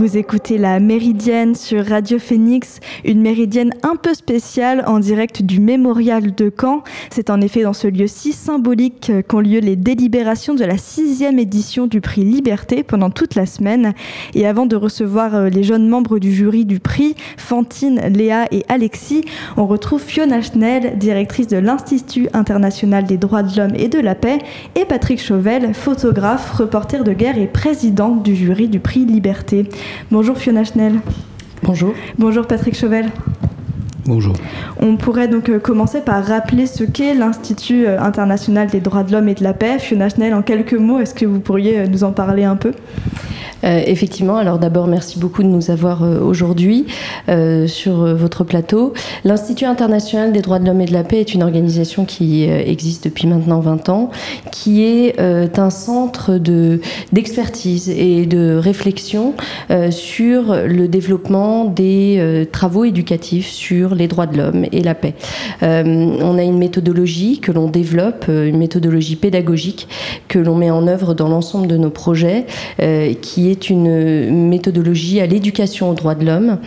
Vous écoutez la Méridienne sur Radio Phoenix, une méridienne un peu spéciale en direct du mémorial de Caen. C'est en effet dans ce lieu si symbolique qu'ont lieu les délibérations de la sixième édition du prix Liberté pendant toute la semaine. Et avant de recevoir euh, les jeunes membres du jury du prix, Fantine, Léa et Alexis, on retrouve Fiona Schnell, directrice de l'Institut international des droits de l'homme et de la paix, et Patrick Chauvel, photographe, reporter de guerre et président du jury du prix Liberté. Bonjour Fiona Schnell. Bonjour. Bonjour Patrick Chauvel. Bonjour. On pourrait donc euh, commencer par rappeler ce qu'est l'Institut euh, international des droits de l'homme et de la paix. Fiona Schnell, en quelques mots, est-ce que vous pourriez euh, nous en parler un peu? Euh, effectivement, alors d'abord, merci beaucoup de nous avoir euh, aujourd'hui euh, sur votre plateau. L'Institut international des droits de l'homme et de la paix est une organisation qui existe depuis maintenant 20 ans, qui est un centre d'expertise et de réflexion sur le développement des travaux éducatifs sur les droits de l'homme et la paix. on a une méthodologie que l'on développe, une méthodologie pédagogique que l'on met en œuvre dans l'ensemble de nos projets, qui est une méthodologie à l'éducation aux droits de l'homme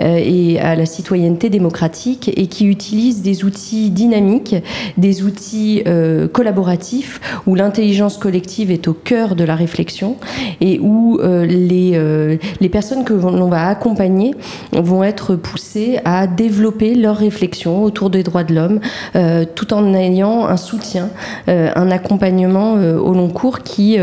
euh, et à la citoyenneté démocratique et qui utilise des outils dynamiques, des outils euh, collaboratifs où l'intelligence collective est au cœur de la réflexion et où euh, les, les personnes que l'on va accompagner vont être poussées à développer leur réflexion autour des droits de l'homme tout en ayant un soutien, un accompagnement au long cours qui,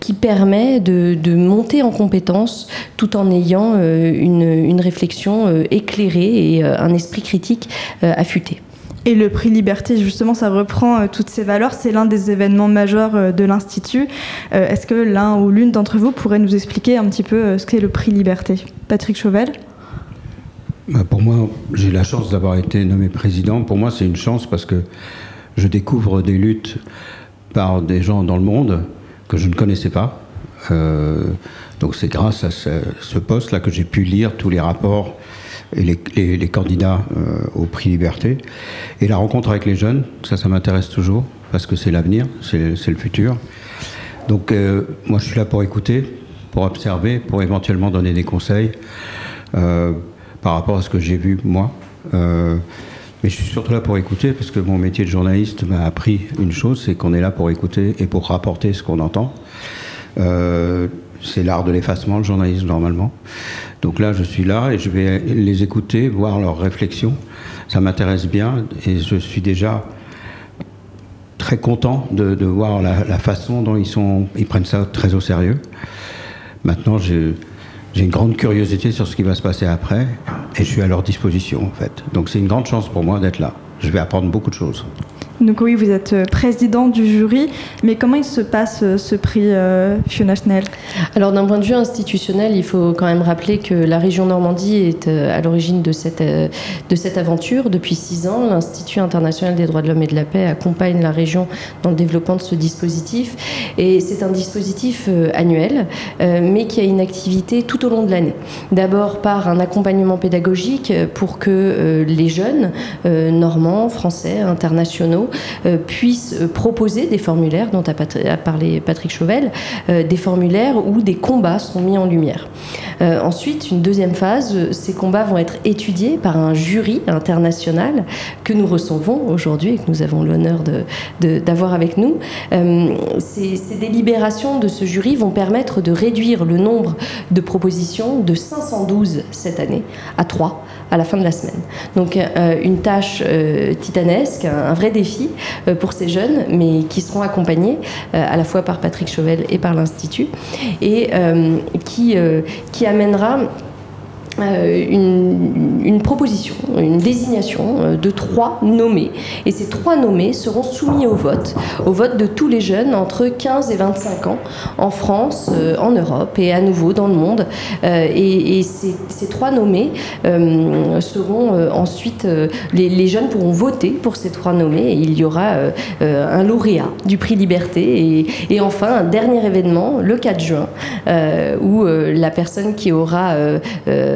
qui permet de, de monter en compétences tout en ayant euh, une, réflexion euh, éclairée et euh, un esprit critique affûté. Et le prix Liberté, justement, ça reprend toutes ces valeurs. C'est l'un des événements majeurs de l'Institut. Est-ce que l'un ou l'une d'entre vous pourrait nous expliquer un petit peu ce qu'est le prix Liberté? Patrick Chauvel? Bah, Pour moi, j'ai la chance d'avoir été nommé président. Pour moi, c'est une chance parce que je découvre des luttes par des gens dans le monde que je ne connaissais pas. Donc c'est grâce à ce, poste-là que j'ai pu lire tous les rapports et les, candidats euh, au prix Liberté. Et la rencontre avec les jeunes, ça, ça m'intéresse toujours, parce que c'est l'avenir, c'est le futur. Donc euh, moi, je suis là pour écouter, pour observer, pour éventuellement donner des conseils euh, par rapport à ce que j'ai vu, moi. mais je suis surtout là pour écouter, parce que mon métier de journaliste m'a appris une chose, c'est qu'on est là pour écouter et pour rapporter ce qu'on entend. C'est l'art de l'effacement, le journalisme, normalement. Donc là, je suis là et je vais les écouter, voir leurs réflexions. Ça m'intéresse bien et je suis déjà très content de, voir la, façon dont ils, sont, ils prennent ça très au sérieux. Maintenant, j'ai une grande curiosité sur ce qui va se passer après et je suis à leur disposition, en fait. Donc c'est une grande chance pour moi d'être là. Je vais apprendre beaucoup de choses. Donc oui, vous êtes euh, président du jury, mais comment il se passe euh, ce prix euh, Fiona Alors d'un point de vue institutionnel, il faut quand même rappeler que la région Normandie est à l'origine de cette, de cette aventure. Depuis six ans, l'Institut international des droits de l'homme et de la paix accompagne la région dans le développement de ce dispositif. Et c'est un dispositif annuel, mais qui a une activité tout au long de l'année. D'abord par un accompagnement pédagogique pour que les jeunes, normands, français, internationaux, euh, puissent euh, proposer des formulaires dont a, parlé Patrick Chauvel, euh, des formulaires où des combats sont mis en lumière. ensuite, une deuxième phase, ces combats vont être étudiés par un jury international que nous recevons aujourd'hui et que nous avons l'honneur d'avoir avec nous. ces, ces délibérations de ce jury vont permettre de réduire le nombre de propositions de 512 cette année à 3 à la fin de la semaine. Donc une tâche titanesque, un vrai défi euh, pour ces jeunes, mais qui seront accompagnés euh, à la fois par Patrick Chauvel et par l'Institut, et euh, qui, qui amènera euh, une, proposition, une désignation euh, de trois nommés. Et ces trois nommés seront soumis au vote, au vote de tous les jeunes entre 15 et 25 ans en France, euh, en Europe et à nouveau dans le monde. et, ces, trois nommés seront ensuite, les, jeunes pourront voter pour ces trois nommés et il y aura un lauréat du prix Liberté. Et, et, enfin, un dernier événement, le 4 juin, où la personne qui aura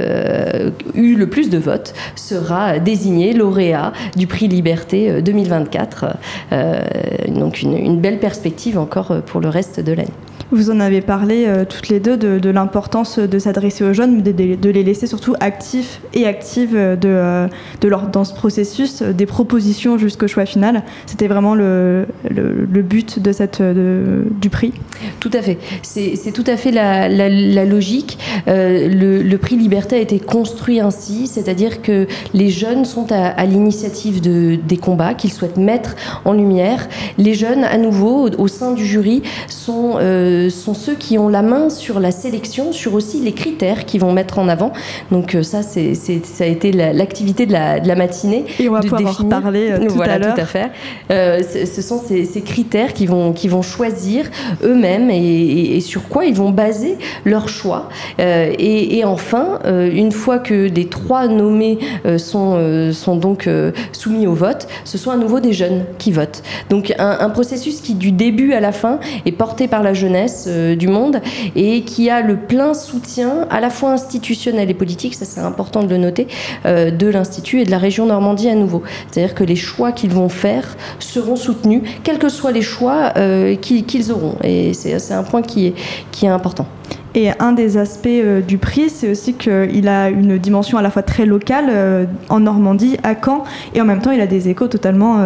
euh, eu le plus de votes sera désigné lauréat du prix Liberté 2024. Euh, euh, donc une, belle perspective encore pour le reste de l'année. Vous en avez parlé euh, toutes les deux de, l'importance de s'adresser aux jeunes, de, de, les laisser surtout actifs et actives de, de leur, dans ce processus, des propositions jusqu'au choix final. C'était vraiment le, le, but de cette, du prix. Tout à fait. C'est tout à fait la, la, logique. le, prix Liberté a été construit ainsi, c'est-à-dire que les jeunes sont à, à l'initiative de, des combats qu'ils souhaitent mettre en lumière. Les jeunes, à nouveau, au, sein du jury, sont, euh, sont ceux qui ont la main sur la sélection, sur aussi les critères qu'ils vont mettre en avant. Donc euh, ça, c'est, ça a été l'activité de la, de la, matinée. Et on va pouvoir définir. en reparler euh, tout voilà, à l'heure. tout à fait. ce sont ces, ces, critères qui vont, qui vont choisir eux-mêmes et, et, sur quoi ils vont baser leur choix. Et, et, enfin, une fois que les trois nommés sont, sont donc soumis au vote, ce sont à nouveau des jeunes qui votent. Donc un, processus qui du début à la fin est porté par la jeunesse euh, du monde et qui a le plein soutien à la fois institutionnel et politique, ça c'est important de le noter, euh, de l'Institut et de la région Normandie à nouveau. C'est-à-dire que les choix qu'ils vont faire seront soutenus, quels que soient les choix euh, qu'ils auront. Et c'est un point qui est, qui est important. Et un des aspects du prix, c'est aussi qu'il a une dimension à la fois très locale en Normandie, à Caen, et en même temps, il a des échos totalement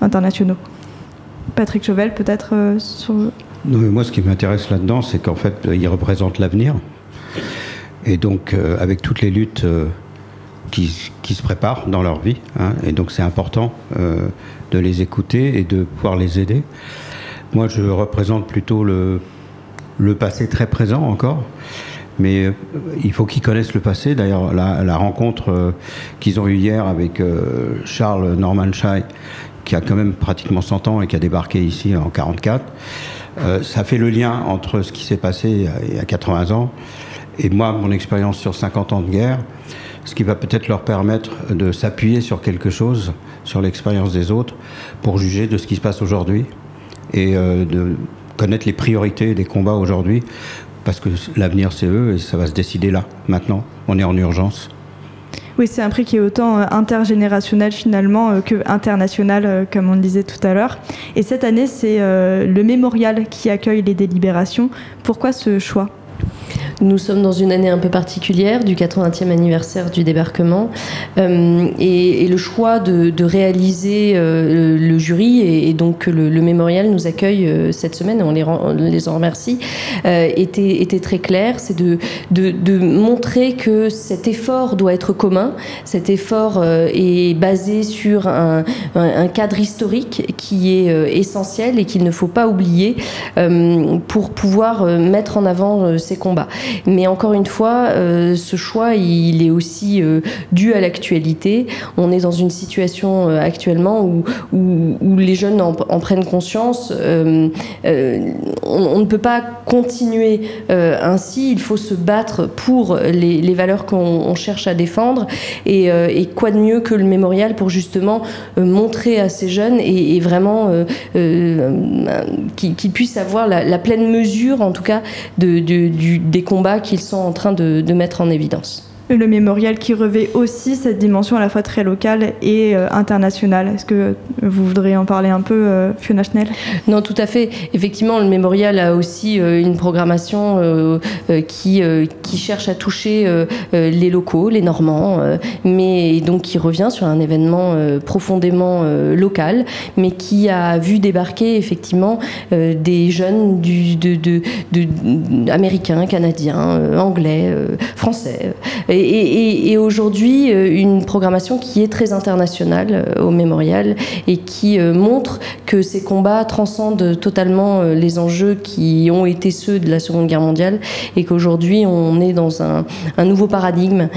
internationaux. Patrick Chauvel, peut-être sur... moi, ce qui m'intéresse là-dedans, c'est qu'en fait, il représente l'avenir. Et donc, avec toutes les luttes qui, se préparent dans leur vie, hein, et donc c'est important de les écouter et de pouvoir les aider. Moi, je représente plutôt le le passé très présent encore. Mais euh, il faut qu'ils connaissent le passé. D'ailleurs, la, rencontre euh, qu'ils ont eue hier avec euh, Charles Norman Shai, qui a quand même pratiquement 100 ans et qui a débarqué ici en 44, ça fait le lien entre ce qui s'est passé il y a 80 ans et moi, mon expérience sur 50 ans de guerre, ce qui va peut-être leur permettre de s'appuyer sur quelque chose, sur l'expérience des autres, pour juger de ce qui se passe aujourd'hui et de connaître les priorités des combats aujourd'hui, parce que l'avenir c'est eux et ça va se décider là, maintenant. On est en urgence. Oui, c'est un prix qui est autant euh, intergénérationnel finalement euh, que international, euh, comme on le disait tout à l'heure. Et cette année, c'est le mémorial qui accueille les délibérations. Pourquoi ce choix? Nous sommes dans une année un peu particulière du 80e anniversaire du débarquement euh, et, le choix de, réaliser euh, le, jury et, donc le, le, mémorial nous accueille euh, cette semaine et on les, en remercie était, très clair. C'est de, montrer que cet effort doit être commun. Cet effort est basé sur un, cadre historique qui est essentiel et qu'il ne faut pas oublier pour pouvoir mettre en avant ces combats. Mais encore une fois, euh, ce choix, il est aussi euh, dû à l'actualité. On est dans une situation euh, actuellement où, les jeunes en, prennent conscience. On, ne peut pas continuer ainsi. Il faut se battre pour les, valeurs qu'on cherche à défendre. Et, quoi de mieux que le mémorial pour justement montrer à ces jeunes et, vraiment qu'ils puissent avoir la, pleine mesure, en tout cas, des combats qu'ils sont en train de mettre en évidence le mémorial qui revêt aussi cette dimension à la fois très locale et euh, internationale. Est-ce que vous voudriez en parler un peu, euh, Fiona Schnell? Non, tout à fait. Effectivement, le mémorial a aussi euh, une programmation qui, qui cherche à toucher les locaux, les Normands, mais donc qui revient sur un événement profondément local, mais qui a vu débarquer effectivement des jeunes du, américains, canadiens, anglais, français. Et, aujourd'hui, euh, une programmation qui est très internationale euh, au mémorial et qui euh, montre que ces combats transcendent totalement les enjeux qui ont été ceux de la Seconde Guerre mondiale et qu'aujourd'hui, on est dans un, nouveau paradigme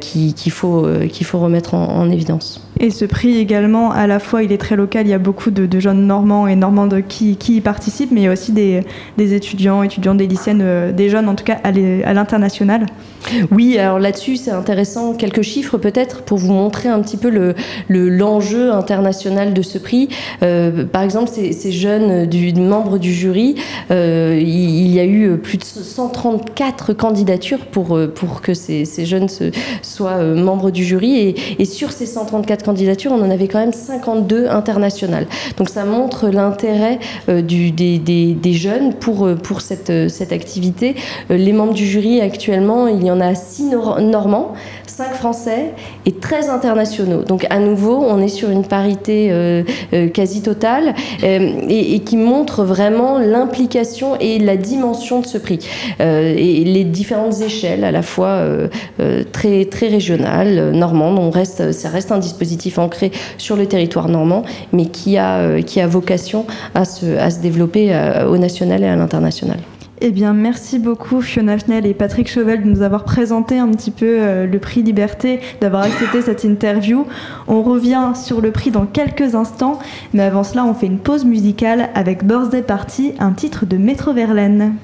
qu'il faut, faut remettre en évidence. Et ce prix également, à la fois, il est très local, il y a beaucoup de, jeunes normands et normandes qui, y participent, mais il y a aussi des, étudiants, étudiantes, des lycéennes, euh, des jeunes en tout cas à l'international. Oui, alors là-dessus, c'est intéressant, quelques chiffres peut-être pour vous montrer un petit peu l'enjeu le, international de ce prix. Euh, par exemple, ces, jeunes membres du jury, euh, il, y a eu plus de 134 candidatures pour, pour que ces, jeunes soient membres du jury, et, et sur ces 134 on en avait quand même 52 internationales. Donc ça montre l'intérêt des, des, jeunes pour, pour cette, cette activité. les membres du jury actuellement, il y en a 6 normands, 5 français et 13 internationaux. Donc à nouveau, on est sur une parité euh, euh, quasi totale euh, et, qui montre vraiment l'implication et la dimension de ce prix. et les différentes échelles, à la fois très, très régionales, normandes, ça reste un dispositif ancré sur le territoire normand, mais qui a, qui a vocation à se, à se développer au national et à l'international. Eh bien, merci beaucoup Fiona Schnell et Patrick Chauvel de nous avoir présenté un petit peu euh, le prix Liberté, d'avoir accepté cette interview. On revient sur le prix dans quelques instants, mais avant cela, on fait une pause musicale avec Birthday Party, un titre de Métro Verlaine.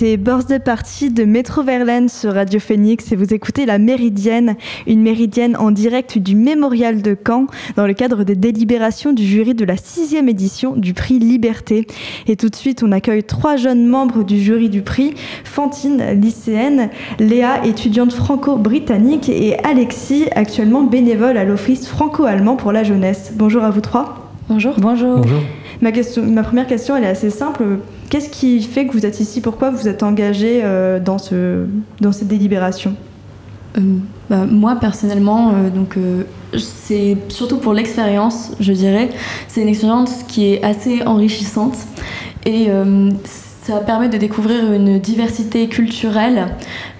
C'était Birthday Party de Métro Verlaine sur Radio Phoenix et vous écoutez La Méridienne, une méridienne en direct du Mémorial de Caen dans le cadre des délibérations du jury de la sixième édition du prix Liberté. Et tout de suite, on accueille trois jeunes membres du jury du prix, Fantine, lycéenne, Léa, étudiante franco-britannique et Alexis, actuellement bénévole à l'Office franco-allemand pour la jeunesse. Bonjour à vous trois. Bonjour. Bonjour. Bonjour. Ma, question, ma première question, elle est assez simple. Qu'est-ce qui fait que vous êtes ici? Pourquoi vous êtes engagé euh, dans, ce, dans cette délibération? Euh, bah, Moi, personnellement, euh, donc, c'est surtout pour l'expérience, je dirais. C'est une expérience qui est assez enrichissante et ça permet de découvrir une diversité culturelle,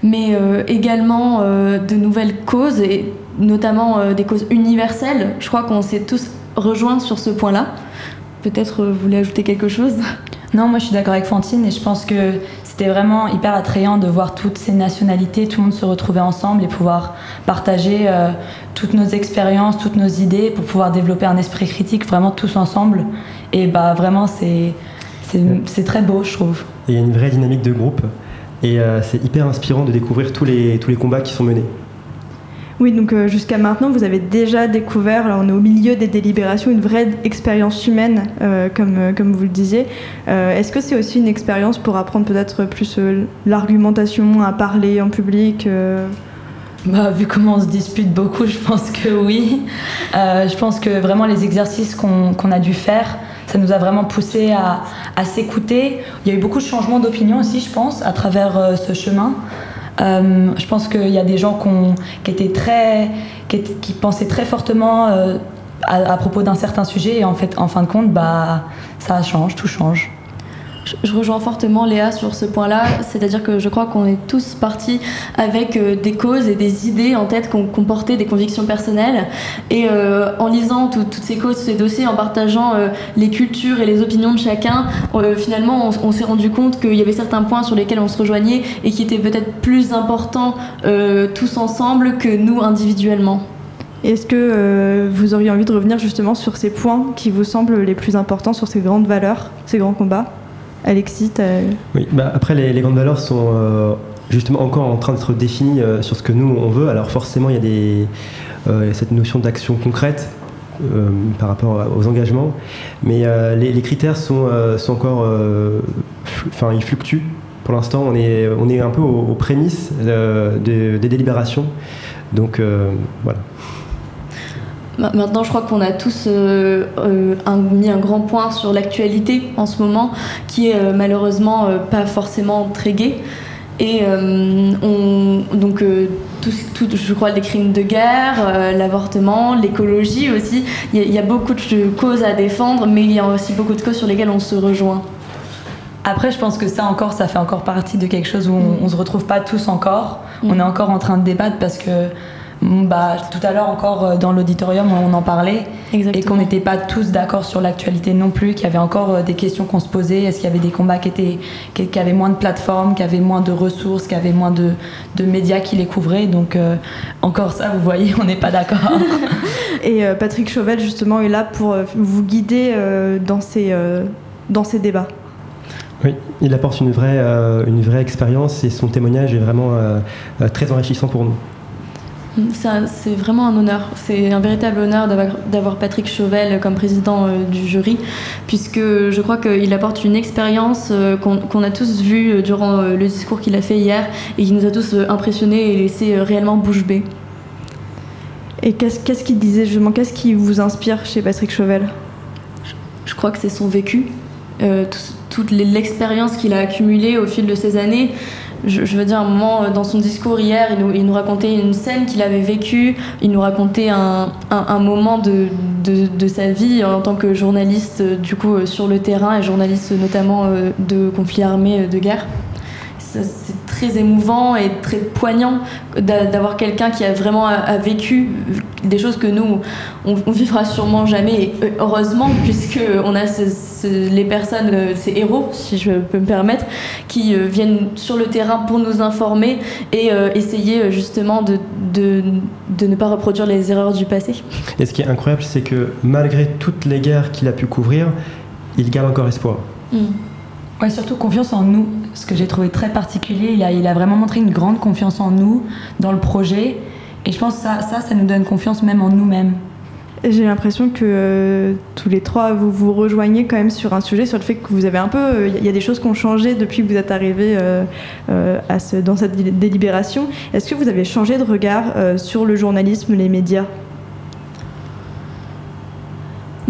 mais également de nouvelles causes, et notamment des causes universelles. Je crois qu'on s'est tous rejoints sur ce point-là. Peut-être vous voulez ajouter quelque chose? Non, moi je suis d'accord avec Fantine et je pense que c'était vraiment hyper attrayant de voir toutes ces nationalités, tout le monde se retrouver ensemble et pouvoir partager euh, toutes nos expériences, toutes nos idées pour pouvoir développer un esprit critique vraiment tous ensemble. Et bah vraiment, c'est, c'est, très beau, je trouve. il y a une vraie dynamique de groupe et euh, c'est hyper inspirant de découvrir tous les, tous les combats qui sont menés. Oui, donc euh, jusqu'à maintenant, vous avez déjà découvert, là on est au milieu des délibérations, une vraie expérience humaine, euh, comme, euh, comme vous le disiez. Est-ce que c'est aussi une expérience pour apprendre peut-être plus l'argumentation, à parler en public bah, vu comment on se dispute beaucoup, je pense que oui. je pense que vraiment les exercices qu'on a dû faire, ça nous a vraiment poussé à, à s'écouter. Il y a eu beaucoup de changements d'opinion aussi, je pense, à travers ce chemin. Euh, je pense qu'il y a des gens qui, pensaient très fortement euh, à, à, propos d'un certain sujet et en fait, en fin de compte, bah, ça change, tout change. Je rejoins fortement Léa sur ce point-là, c'est-à-dire que je crois qu'on est tous partis avec euh, des causes et des idées en tête qu'on comportait des convictions personnelles. Et euh, en lisant toutes ces causes, ces dossiers, en partageant euh, les cultures et les opinions de chacun, finalement on, s'est rendu compte qu'il y avait certains points sur lesquels on se rejoignait et qui étaient peut-être plus importants tous ensemble que nous individuellement. Est-ce que vous auriez envie de revenir justement sur ces points qui vous semblent les plus importants, sur ces grandes valeurs, ces grands combats? Alexis Oui, bah après les, grandes valeurs sont euh, justement encore en train d'être définies euh, sur ce que nous on veut. Alors forcément il y a euh, cette notion d'action concrète par rapport aux engagements, mais les, critères sont, sont encore, enfin ils fluctuent. Pour l'instant on est, on est un peu aux, prémices des délibérations, donc voilà. Maintenant, je crois qu'on a tous euh, euh, mis un grand point sur l'actualité en ce moment, qui est euh, malheureusement pas forcément très gai. Et on, donc, tout, je crois, les crimes de guerre, l'avortement, l'écologie aussi. Il y, a beaucoup de causes à défendre, mais il y a aussi beaucoup de causes sur lesquelles on se rejoint. Après, je pense que ça encore, ça fait encore partie de quelque chose où on, ne se retrouve pas tous encore. On mm. est encore en train de débattre parce que bah, tout à l'heure encore euh, dans l'auditorium on en parlait et qu'on n'était pas tous d'accord sur l'actualité non plus, qu'il y avait encore euh, des questions qu'on se posait. Est-ce qu'il y avait des combats qui, étaient, qui, avaient moins de plateformes, qui avaient moins de ressources, qui avaient moins de, de médias qui les couvraient? Donc euh, encore ça, vous voyez, on n'est pas d'accord. et Patrick Chauvel justement est là pour vous guider dans, ces, dans ces débats. Oui, il apporte une vraie, une vraie expérience et son témoignage est vraiment très enrichissant pour nous. C'est vraiment un honneur. C'est un véritable honneur d'avoir Patrick Chauvel comme président euh, du jury, puisque je crois qu'il apporte une expérience euh, qu'on a tous vue euh, durant le discours qu'il a fait hier et qui nous a tous impressionnés et laissé réellement bouche bée. Et qu'est-ce qu'il disait justement? Qu'est-ce qui vous inspire chez Patrick Chauvel? Je, crois que c'est son vécu, toute l'expérience qu'il a accumulée au fil de ces années je, veux dire, un moment euh, dans son discours hier, il nous, racontait une scène qu'il avait vécue, il nous racontait un, moment de, sa vie en tant que journaliste, euh, du coup, euh, sur le terrain et journaliste notamment de conflits armés de guerre très émouvant et très poignant d'avoir quelqu'un qui a vraiment vécu des choses que nous, on, vivra sûrement jamais, et heureusement, puisqu'on a les personnes, euh, ces héros, si je peux me permettre, qui euh, viennent sur le terrain pour nous informer et euh, essayer justement de, de, de, ne pas reproduire les erreurs du passé. Et ce qui est incroyable, c'est que malgré toutes les guerres qu'il a pu couvrir, il garde encore espoir. Mm. Ouais, surtout confiance en nous, ce que j'ai trouvé très particulier. Il a, il a vraiment montré une grande confiance en nous, dans le projet. Et je pense que ça, ça, nous donne confiance même en nous-mêmes. J'ai l'impression que euh, tous les trois, vous vous rejoignez quand même sur un sujet, sur le fait que vous avez un peu... Il y a des choses qui ont changé depuis que vous êtes arrivés euh, euh, dans cette délibération. Est-ce que vous avez changé de regard sur le journalisme, les médias?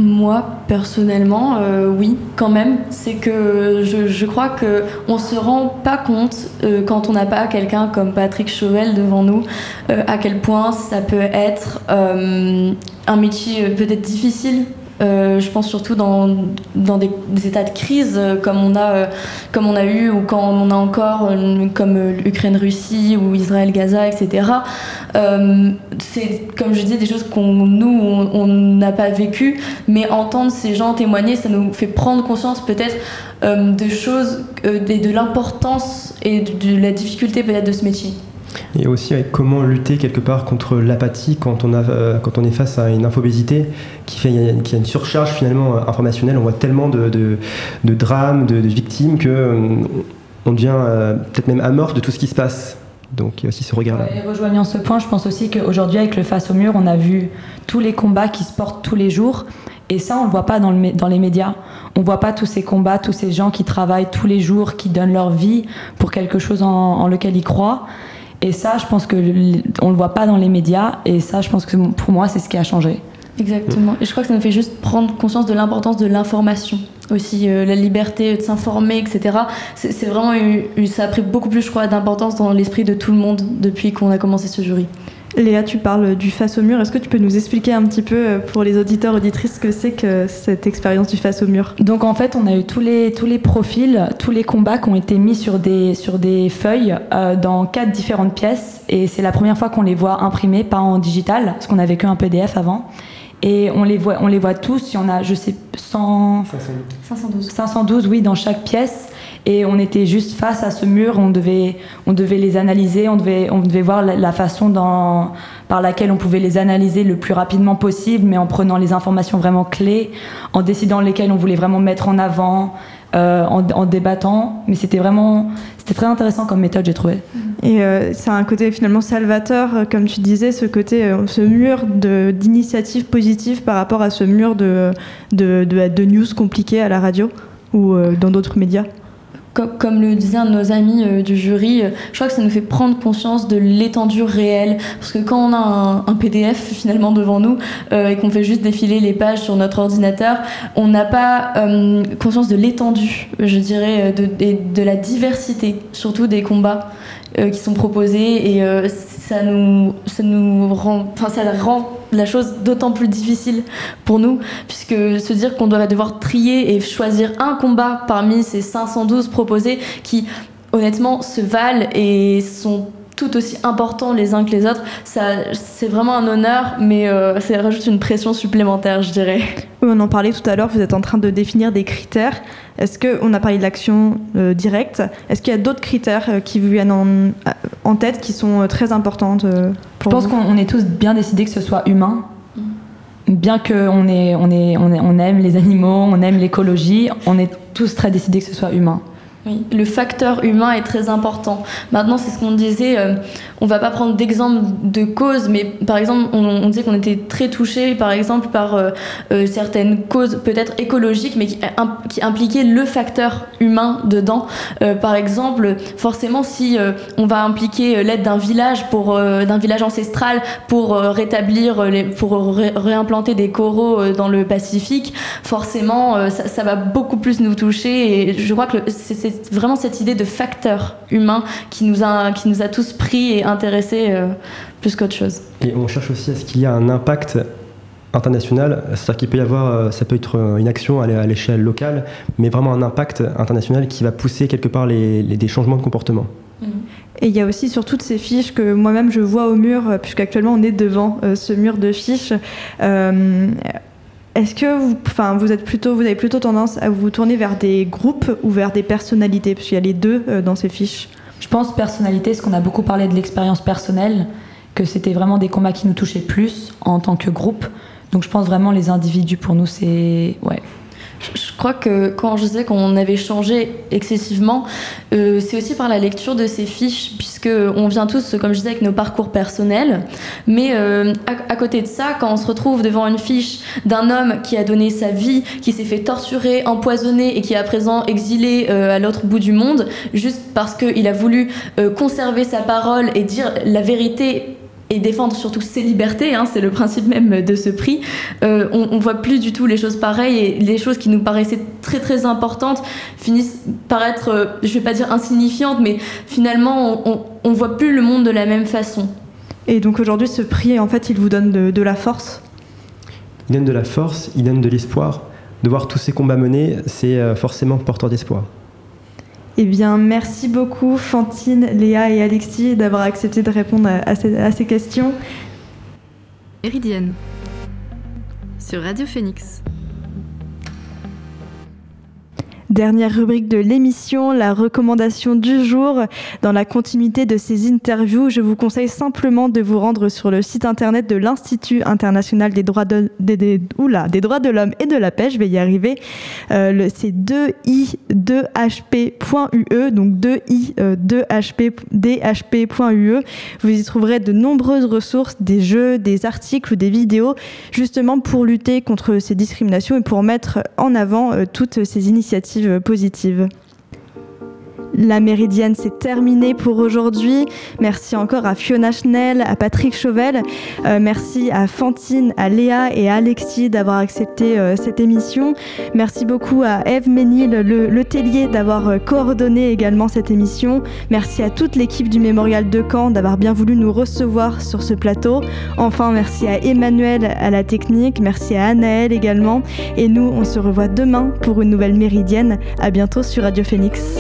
Moi, personnellement, euh, oui, quand même. C'est que je, crois que on se rend pas compte euh, quand on n'a pas quelqu'un comme Patrick Chauvel devant nous, euh, à quel point ça peut être un métier peut-être difficile. Euh, je pense surtout dans, dans des, états de crise euh, comme on a euh, comme on a eu ou quand on a encore comme l'Ukraine-Russie ou Israël-Gaza, etc. C'est comme je dis des choses qu'on nous on n'a pas vécues, mais entendre ces gens témoigner, ça nous fait prendre conscience peut-être de choses et de l'importance et de la difficulté peut-être de ce métier. Et aussi avec comment lutter quelque part contre l'apathie quand, on euh, quand on est face à une infobésité qui fait il y a- une surcharge finalement euh, informationnelle. On voit tellement de, de, drames, de, victimes que euh, on devient peut-être même amorphe de tout ce qui se passe. Donc il y a aussi ce regard-là. Et rejoignant ce point, je pense aussi qu'aujourd'hui, avec le Face au mur, on a vu tous les combats qui se portent tous les jours. Et ça, on ne le voit pas dans, le, dans les médias. On ne voit pas tous ces combats, tous ces gens qui travaillent tous les jours, qui donnent leur vie pour quelque chose en lequel ils croient. Et ça, je pense que on ne le voit pas dans les médias. Et ça, je pense que pour moi, c'est ce qui a changé. Exactement. Et je crois que ça nous fait juste prendre conscience de l'importance de l'information aussi, euh, la liberté de s'informer, etc. C'est vraiment ça a pris beaucoup plus, je crois, d'importance dans l'esprit de tout le monde depuis qu'on a commencé ce jury. Léa, tu parles du face au mur. Est-ce que tu peux nous expliquer un petit peu euh, pour les auditeurs, auditrices, ce que c'est que cette expérience du face au mur? Donc en fait, on a eu tous les, tous les profils, tous les combats qui ont été mis sur des, sur des feuilles euh, dans quatre différentes pièces. Et c'est la première fois qu'on les voit imprimés, pas en digital, parce qu'on avait qu'un PDF avant. Et on les voit, on les voit tous. Il y en a, je sais, 100, 512. 512, oui, dans chaque pièce. Et on était juste face à ce mur, on devait, on devait les analyser, on devait, on devait voir la, façon par laquelle on pouvait les analyser le plus rapidement possible, mais en prenant les informations vraiment clés, en décidant lesquelles on voulait vraiment mettre en avant, euh, en, débattant. Mais c'était vraiment, c'était très intéressant comme méthode, j'ai trouvé. Et euh, c'est un côté finalement salvateur, euh, comme tu disais, ce côté, euh, ce mur d'initiatives positives par rapport à ce mur de, de, de, de news compliquées à la radio ou dans d'autres médias? Comme, le disait un de nos amis euh, du jury, euh, je crois que ça nous fait prendre conscience de l'étendue réelle. Parce que quand on a un, PDF finalement devant nous euh, et qu'on fait juste défiler les pages sur notre ordinateur, on n'a pas conscience de l'étendue, je dirais, de, de la diversité, surtout des combats qui sont proposés. Et ça, nous, ça nous rend, enfin, ça rend la chose d'autant plus difficile pour nous, puisque se dire qu'on doit devoir trier et choisir un combat parmi ces 512 proposés qui, honnêtement, se valent et sont tout aussi importants les uns que les autres, ça, c'est vraiment un honneur, mais euh, ça rajoute une pression supplémentaire, je dirais. Oui, on en parlait tout à l'heure, vous êtes en train de définir des critères. Est-ce qu'on a parlé de l'action euh, directe Est-ce qu'il y a d'autres critères euh, qui vous viennent en, en tête qui sont euh, très importantes euh, Je pense vous? qu'on on est tous bien décidés que ce soit humain. Bien qu'on on aime les animaux, on aime l'écologie, on est tous très décidés que ce soit humain. Oui, le facteur humain est très important. Maintenant, c'est ce qu'on disait, euh, on va pas prendre d'exemple de cause, mais par exemple, on, disait qu'on était très touché, par exemple, par euh, euh, certaines causes peut-être écologiques, mais qui, qui impliquaient le facteur humain dedans. Euh, par exemple, forcément, si euh, on va impliquer euh, l'aide d'un village pour euh, d'un village ancestral pour euh, rétablir, euh, pour ré- réimplanter des coraux euh, dans le Pacifique, forcément, euh, ça, ça va beaucoup plus nous toucher. Et je crois que c'est c'est vraiment cette idée de facteur humain qui nous a, qui nous a tous pris et intéressés euh, plus qu'autre chose. Et on cherche aussi à ce qu'il y ait un impact international, c'est-à-dire qu'il peut y avoir, euh, ça peut être une action à l'é- à l'échelle locale, mais vraiment un impact international qui va pousser quelque part les, les- des changements de comportement. Et il y a aussi sur toutes ces fiches que moi-même je vois au mur, euh, puisqu'actuellement on est devant euh, ce mur de fiches. Euh, Est-ce que vous, enfin, vous avez plutôt tendance à vous tourner vers des groupes ou vers des personnalités, parce qu'il y a les deux euh, dans ces fiches. Je pense personnalité, parce qu'on a beaucoup parlé de l'expérience personnelle, que c'était vraiment des combats qui nous touchaient plus en tant que groupe. Donc je pense vraiment les individus pour nous c'est ouais. Je- crois que quand je disais qu'on avait changé excessivement, euh, c'est aussi par la lecture de ces fiches, puisque on vient tous, comme je disais, avec nos parcours personnels. Mais euh, à, côté de ça, quand on se retrouve devant une fiche d'un homme qui a donné sa vie, qui s'est fait torturer, empoisonner et qui est à présent exilé euh, à l'autre bout du monde, juste parce qu'il a voulu conserver sa parole et dire la vérité et défendre surtout ses libertés, hein, c'est le principe même de ce prix, euh, on, ne voit plus du tout les choses pareilles et les choses qui nous paraissaient très très importantes finissent par être, euh, je vais pas dire insignifiantes, mais finalement on, on, voit plus le monde de la même façon. Et donc aujourd'hui, ce prix, en fait, il vous donne de, la force? Il donne de la force, il donne de l'espoir. De voir tous ces combats menés, c'est euh, forcément porteur d'espoir. Eh bien, merci beaucoup Fantine, Léa et Alexis d'avoir accepté de répondre à, ces, questions. Méridienne sur Radio Phoenix. Dernière rubrique de l'émission, la recommandation du jour. Dans la continuité de ces interviews, je vous conseille simplement de vous rendre sur le site internet de l'Institut international des droits de, l'homme et de la paix. Je vais y arriver. Euh, c'est 2i2hp.ue, donc 2i2hp.dhp.ue. Euh, vous y trouverez de nombreuses ressources, des jeux, des articles ou des vidéos, justement pour lutter contre ces discriminations et pour mettre en avant euh, toutes ces initiatives positive. La méridienne, c'est terminé pour aujourd'hui. Merci encore à Fiona Schnell, à Patrick Chauvel. Euh, merci à Fantine, à Léa et à Alexis d'avoir accepté euh, cette émission. Merci beaucoup à Eve Ménil, le, tellier, d'avoir euh, coordonné également cette émission. Merci à toute l'équipe du Mémorial de Caen d'avoir bien voulu nous recevoir sur ce plateau. Enfin, merci à Emmanuel à la technique. Merci à Anaël également. Et nous, on se revoit demain pour une nouvelle méridienne. À bientôt sur Radio Phoenix.